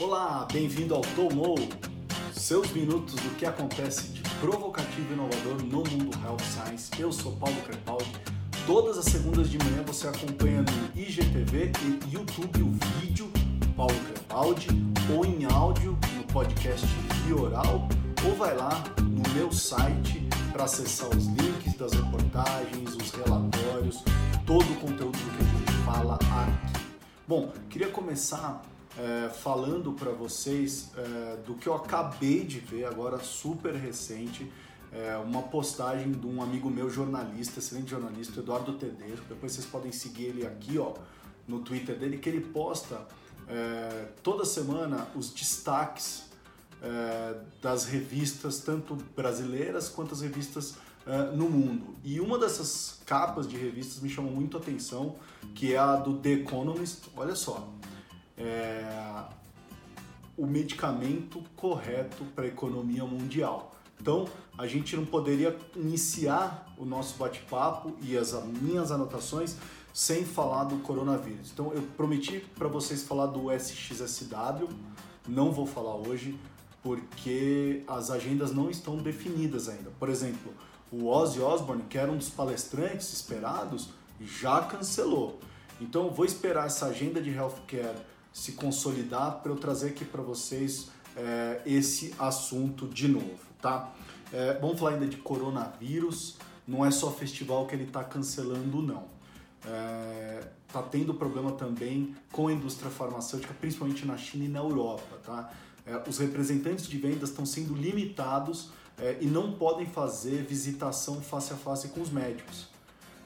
Olá, bem-vindo ao Tomou, seus minutos do que acontece de provocativo e inovador no mundo Health Science. Eu sou Paulo Crepaldi. Todas as segundas de manhã você acompanha no IGTV e YouTube o vídeo Paulo Crepaldi ou em áudio no podcast Bioral ou vai lá no meu site para acessar os links das reportagens, os relatórios, todo o conteúdo que a gente fala aqui. Bom, queria começar é, falando para vocês é, do que eu acabei de ver agora, super recente, é, uma postagem de um amigo meu jornalista, excelente jornalista, Eduardo Tedesco. Depois vocês podem seguir ele aqui, ó, no Twitter dele, que ele posta é, toda semana os destaques é, das revistas, tanto brasileiras quanto as revistas é, no mundo. E uma dessas capas de revistas me chamou muito a atenção, que é a do The Economist. Olha só, é, o medicamento correto para a economia mundial. Então, a gente não poderia iniciar o nosso bate-papo e as minhas anotações sem falar do coronavírus. Então, eu prometi para vocês falar do SXSW, não vou falar hoje, porque as agendas não estão definidas ainda. Por exemplo, o Ozzy Osbourne, que era um dos palestrantes esperados, já cancelou. Então, eu vou esperar essa agenda de healthcare se consolidar para eu trazer aqui para vocês é, esse assunto de novo, tá? É, vamos falar ainda de coronavírus. Não é só festival que ele está cancelando, não. É, tá tendo problema também com a indústria farmacêutica, principalmente na China e na Europa, tá? É, os representantes de vendas estão sendo limitados é, e não podem fazer visitação face a face com os médicos.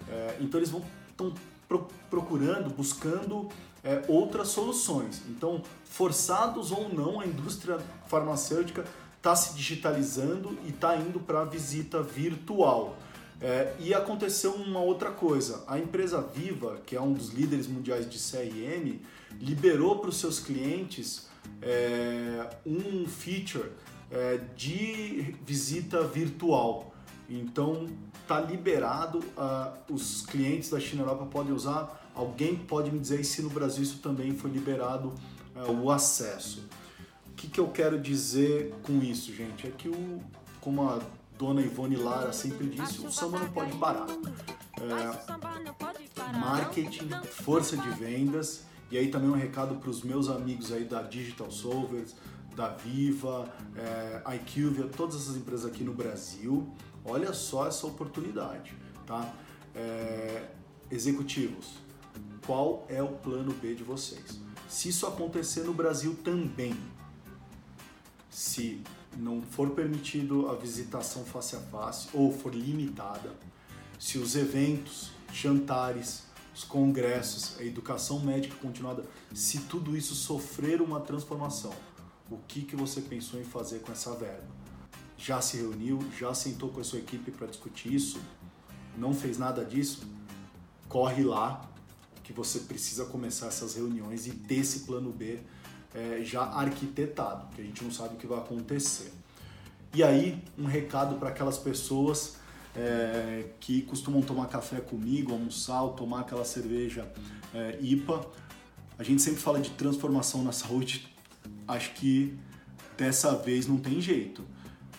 É, então eles vão estão pro, procurando, buscando é, outras soluções. Então, forçados ou não, a indústria farmacêutica está se digitalizando e está indo para a visita virtual. É, e aconteceu uma outra coisa: a empresa Viva, que é um dos líderes mundiais de CRM, liberou para os seus clientes é, um feature é, de visita virtual. Então, está liberado, uh, os clientes da China Europa podem usar Alguém pode me dizer se no Brasil isso também foi liberado é, o acesso? O que, que eu quero dizer com isso, gente? É que o, como a dona Ivone Lara sempre disse, o samba não pode parar. É, marketing, força de vendas, e aí também um recado para os meus amigos aí da Digital Solvers, da Viva, é, IQVIA, todas essas empresas aqui no Brasil. Olha só essa oportunidade, tá? É, executivos, qual é o plano B de vocês. Se isso acontecer no Brasil também, se não for permitido a visitação face a face ou for limitada, se os eventos, jantares, os congressos, a educação médica continuada, se tudo isso sofrer uma transformação, o que, que você pensou em fazer com essa verba? Já se reuniu, já sentou com a sua equipe para discutir isso? Não fez nada disso? Corre lá, que você precisa começar essas reuniões e ter esse plano B é, já arquitetado, porque a gente não sabe o que vai acontecer. E aí, um recado para aquelas pessoas é, que costumam tomar café comigo, almoçar ou tomar aquela cerveja é, IPA. A gente sempre fala de transformação na saúde, acho que dessa vez não tem jeito.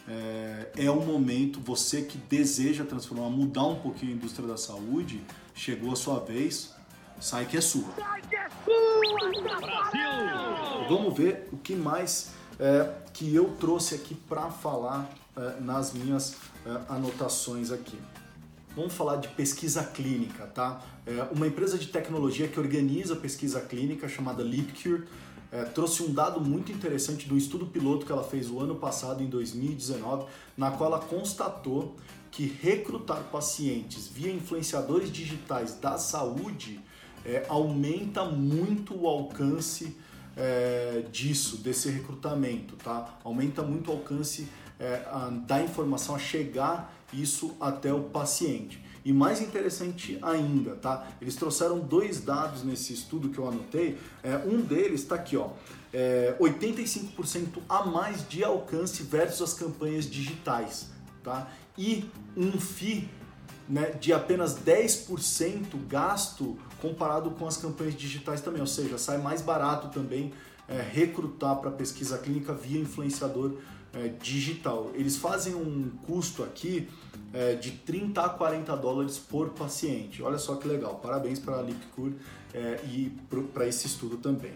É, é o momento, você que deseja transformar, mudar um pouquinho a indústria da saúde, chegou a sua vez, Sai que é sua. Sai que é sua! Brasil! Vamos ver o que mais é, que eu trouxe aqui para falar é, nas minhas é, anotações aqui. Vamos falar de pesquisa clínica, tá? É, uma empresa de tecnologia que organiza pesquisa clínica chamada LeapCure é, trouxe um dado muito interessante do estudo piloto que ela fez o ano passado, em 2019, na qual ela constatou que recrutar pacientes via influenciadores digitais da saúde é, aumenta muito o alcance é, disso, desse recrutamento, tá? Aumenta muito o alcance é, a, da informação a chegar isso até o paciente. E mais interessante ainda, tá? Eles trouxeram dois dados nesse estudo que eu anotei. É, um deles está aqui, ó. É, 85% a mais de alcance versus as campanhas digitais, tá? E um FII né, de apenas 10% gasto comparado com as campanhas digitais também, ou seja, sai mais barato também é, recrutar para pesquisa clínica via influenciador é, digital. Eles fazem um custo aqui é, de 30 a 40 dólares por paciente. Olha só que legal. Parabéns para a Lipcure é, e para esse estudo também.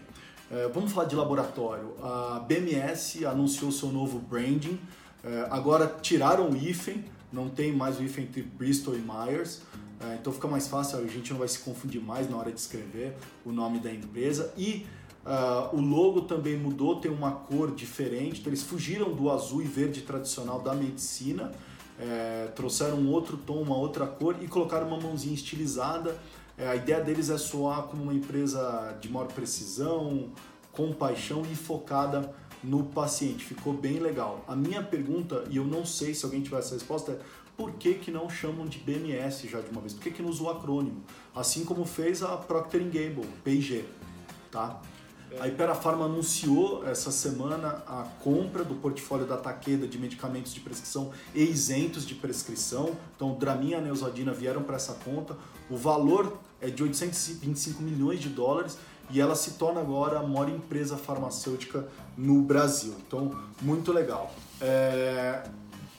É, vamos falar de laboratório. A BMS anunciou seu novo branding. É, agora tiraram o hífen, não tem mais o hífen entre Bristol e Myers. É, então fica mais fácil, a gente não vai se confundir mais na hora de escrever o nome da empresa. E Uh, o logo também mudou, tem uma cor diferente, então eles fugiram do azul e verde tradicional da medicina, é, trouxeram um outro tom, uma outra cor e colocaram uma mãozinha estilizada. É, a ideia deles é soar como uma empresa de maior precisão, compaixão e focada no paciente. Ficou bem legal. A minha pergunta, e eu não sei se alguém tiver essa resposta, é por que, que não chamam de BMS já de uma vez? Por que, que não usam o acrônimo? Assim como fez a Procter Gamble, P&G, tá? A Iperafarma anunciou essa semana a compra do portfólio da Takeda de medicamentos de prescrição e isentos de prescrição. Então, Dramin e a vieram para essa conta. O valor é de 825 milhões de dólares e ela se torna agora a maior empresa farmacêutica no Brasil. Então, muito legal. É...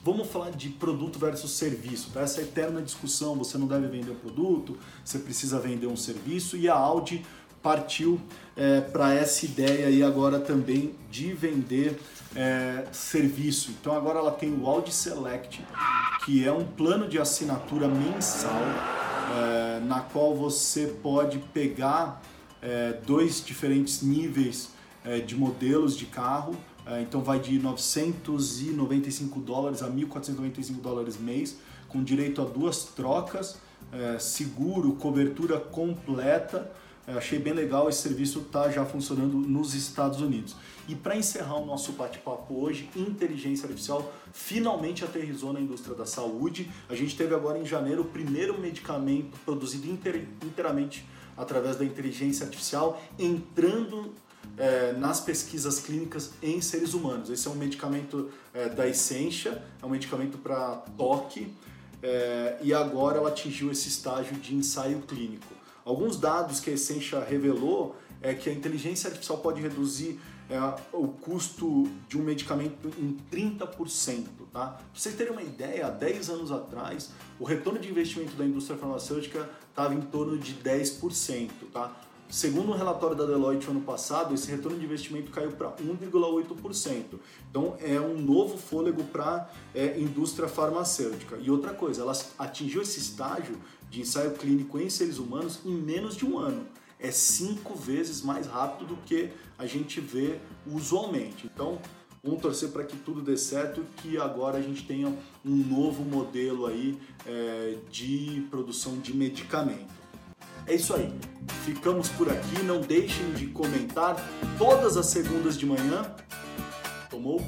Vamos falar de produto versus serviço, tá? Essa eterna discussão, você não deve vender um produto, você precisa vender um serviço e a Audi partiu é, para essa ideia aí agora também de vender é, serviço. Então agora ela tem o Audi Select, que é um plano de assinatura mensal é, na qual você pode pegar é, dois diferentes níveis é, de modelos de carro. É, então vai de 995 dólares a 1.495 dólares mês, com direito a duas trocas, seguro, cobertura completa. Eu achei bem legal, esse serviço está já funcionando nos Estados Unidos. E para encerrar o nosso bate-papo hoje, inteligência artificial finalmente aterrizou na indústria da saúde. A gente teve agora em janeiro o primeiro medicamento produzido inteiramente através da inteligência artificial entrando é, nas pesquisas clínicas em seres humanos. Esse é um medicamento é, da Essentia, é um medicamento para toque é, e agora ela atingiu esse estágio de ensaio clínico. Alguns dados que a Essentia revelou é que a inteligência artificial pode reduzir é, o custo de um medicamento em 30%. Tá? Para vocês terem uma ideia, há 10 anos atrás, o retorno de investimento da indústria farmacêutica estava em torno de 10%. Tá? Segundo um relatório da Deloitte ano passado, esse retorno de investimento caiu para 1,8%. Então é um novo fôlego para a é, indústria farmacêutica. E outra coisa, ela atingiu esse estágio de ensaio clínico em seres humanos em menos de um ano. É cinco vezes mais rápido do que a gente vê usualmente. Então, vamos torcer para que tudo dê certo, que agora a gente tenha um novo modelo aí é, de produção de medicamento. É isso aí. Ficamos por aqui. Não deixem de comentar todas as segundas de manhã. Tomou?